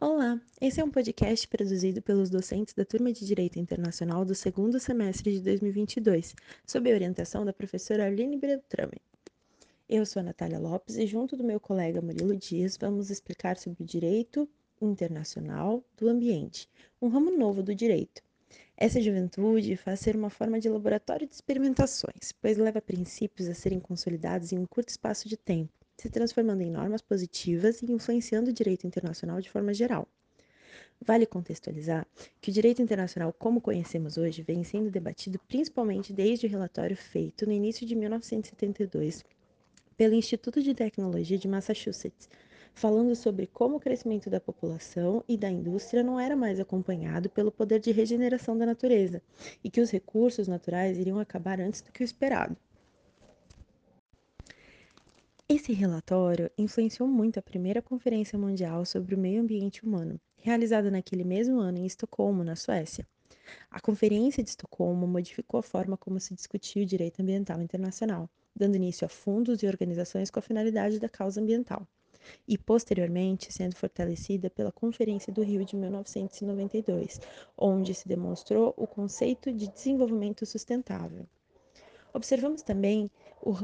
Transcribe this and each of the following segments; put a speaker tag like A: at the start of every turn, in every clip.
A: Olá, esse é um podcast produzido pelos docentes da Turma de Direito Internacional do segundo semestre de 2022, sob a orientação da professora Arline Beltrame. Eu sou a Natália Lopes e, junto do meu colega Murilo Dias, vamos explicar sobre o direito internacional do ambiente, um ramo novo do direito. Essa juventude faz ser uma forma de laboratório de experimentações, pois leva princípios a serem consolidados em um curto espaço de tempo se transformando em normas positivas e influenciando o direito internacional de forma geral. Vale contextualizar que o direito internacional, como conhecemos hoje, vem sendo debatido principalmente desde o relatório feito no início de 1972 pelo Instituto de Tecnologia de Massachusetts, falando sobre como o crescimento da população e da indústria não era mais acompanhado pelo poder de regeneração da natureza e que os recursos naturais iriam acabar antes do que o esperado. Esse relatório influenciou muito a primeira Conferência Mundial sobre o Meio Ambiente Humano, realizada naquele mesmo ano em Estocolmo, na Suécia. A Conferência de Estocolmo modificou a forma como se discutia o direito ambiental internacional, dando início a fundos e organizações com a finalidade da causa ambiental, e posteriormente sendo fortalecida pela Conferência do Rio de 1992, onde se demonstrou o conceito de desenvolvimento sustentável. Observamos também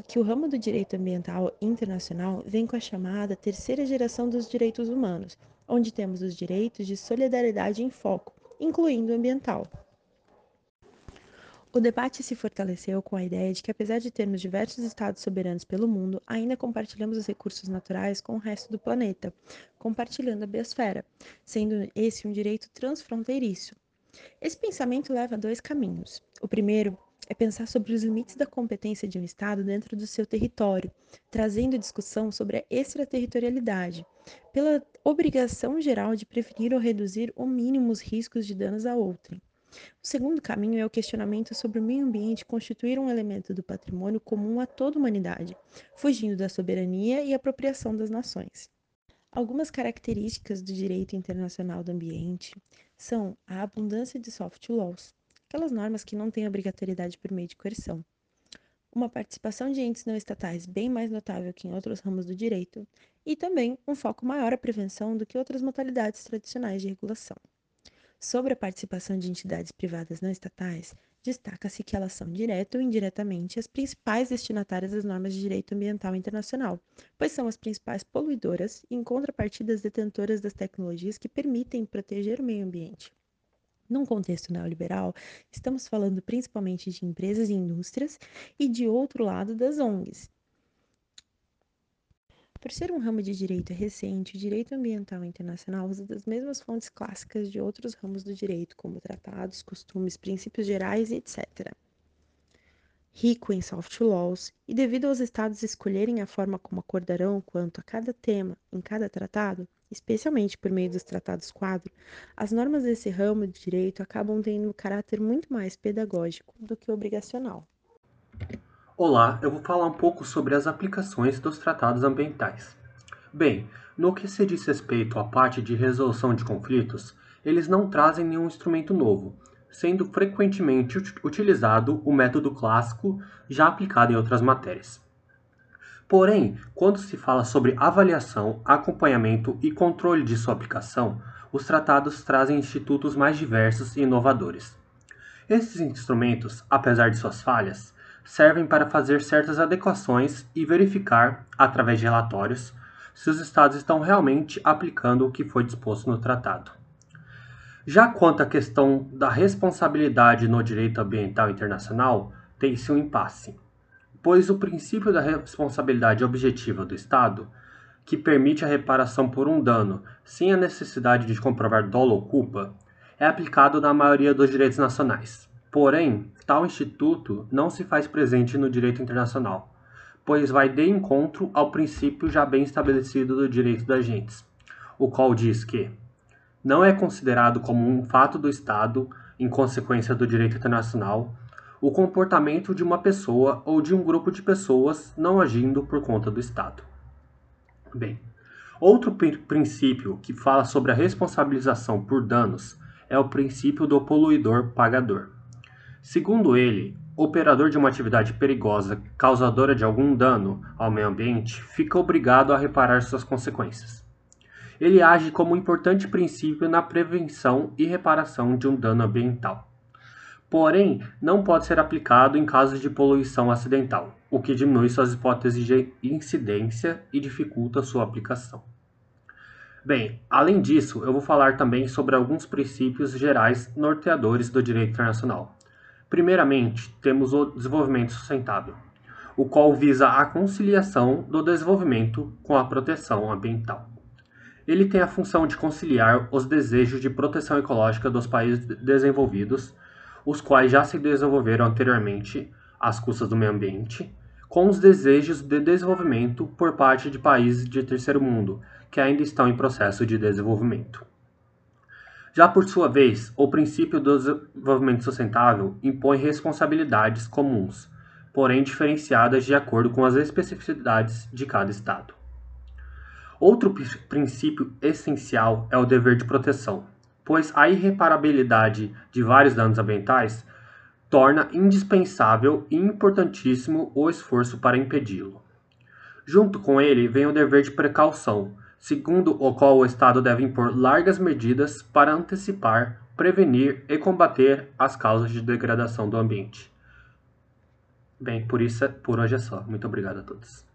A: que o ramo do direito ambiental internacional vem com a chamada terceira geração dos direitos humanos, onde temos os direitos de solidariedade em foco, incluindo o ambiental. O debate se fortaleceu com a ideia de que, apesar de termos diversos estados soberanos pelo mundo, ainda compartilhamos os recursos naturais com o resto do planeta, compartilhando a biosfera, sendo esse um direito transfronteiriço. Esse pensamento leva a dois caminhos. O primeiro é pensar sobre os limites da competência de um Estado dentro do seu território, trazendo discussão sobre a extraterritorialidade, pela obrigação geral de prevenir ou reduzir o mínimo os riscos de danos a outrem. O segundo caminho é o questionamento sobre o meio ambiente constituir um elemento do patrimônio comum a toda a humanidade, fugindo da soberania e apropriação das nações. Algumas características do direito internacional do ambiente são a abundância de soft laws, aquelas normas que não têm obrigatoriedade por meio de coerção. Uma participação de entes não estatais bem mais notável que em outros ramos do direito, e também um foco maior à prevenção do que outras modalidades tradicionais de regulação. Sobre a participação de entidades privadas não estatais, destaca-se que elas são, direto ou indiretamente, as principais destinatárias das normas de direito ambiental internacional, pois são as principais poluidoras e, em contrapartida, as detentoras das tecnologias que permitem proteger o meio ambiente. Num contexto neoliberal, estamos falando principalmente de empresas e indústrias e, de outro lado, das ONGs. Por ser um ramo de direito recente, o direito ambiental internacional usa das mesmas fontes clássicas de outros ramos do direito, como tratados, costumes, princípios gerais etc rico em soft laws, e devido aos estados escolherem a forma como acordarão quanto a cada tema em cada tratado, especialmente por meio dos tratados quadro, as normas desse ramo de direito acabam tendo um caráter muito mais pedagógico do que obrigacional.
B: Olá, eu vou falar um pouco sobre as aplicações dos tratados ambientais. Bem, no que se diz respeito à parte de resolução de conflitos, eles não trazem nenhum instrumento novo, sendo frequentemente utilizado o método clássico já aplicado em outras matérias. Porém, quando se fala sobre avaliação, acompanhamento e controle de sua aplicação, os tratados trazem institutos mais diversos e inovadores. Esses instrumentos, apesar de suas falhas, servem para fazer certas adequações e verificar, através de relatórios, se os Estados estão realmente aplicando o que foi disposto no tratado. Já quanto à questão da responsabilidade no direito ambiental internacional, tem-se um impasse, pois o princípio da responsabilidade objetiva do Estado, que permite a reparação por um dano sem a necessidade de comprovar dolo ou culpa, é aplicado na maioria dos direitos nacionais. Porém, tal instituto não se faz presente no direito internacional, pois vai de encontro ao princípio já bem estabelecido do direito das agentes, o qual diz que não é considerado como um fato do Estado, em consequência do direito internacional, o comportamento de uma pessoa ou de um grupo de pessoas não agindo por conta do Estado. Bem, outro princípio que fala sobre a responsabilização por danos é o princípio do poluidor pagador. Segundo ele, operador de uma atividade perigosa causadora de algum dano ao meio ambiente fica obrigado a reparar suas consequências. Ele age como um importante princípio na prevenção e reparação de um dano ambiental. Porém, não pode ser aplicado em casos de poluição acidental, o que diminui suas hipóteses de incidência e dificulta sua aplicação. Bem, além disso, eu vou falar também sobre alguns princípios gerais norteadores do direito internacional. Primeiramente, temos o desenvolvimento sustentável, o qual visa a conciliação do desenvolvimento com a proteção ambiental. Ele tem a função de conciliar os desejos de proteção ecológica dos países desenvolvidos, os quais já se desenvolveram anteriormente às custas do meio ambiente, com os desejos de desenvolvimento por parte de países de terceiro mundo, que ainda estão em processo de desenvolvimento. Já por sua vez, o princípio do desenvolvimento sustentável impõe responsabilidades comuns, porém diferenciadas de acordo com as especificidades de cada Estado. Outro princípio essencial é o dever de proteção, pois a irreparabilidade de vários danos ambientais torna indispensável e importantíssimo o esforço para impedi-lo. Junto com ele vem o dever de precaução, segundo o qual o Estado deve impor largas medidas para antecipar, prevenir e combater as causas de degradação do ambiente. Bem, por isso, por hoje é só. Muito obrigado a todos.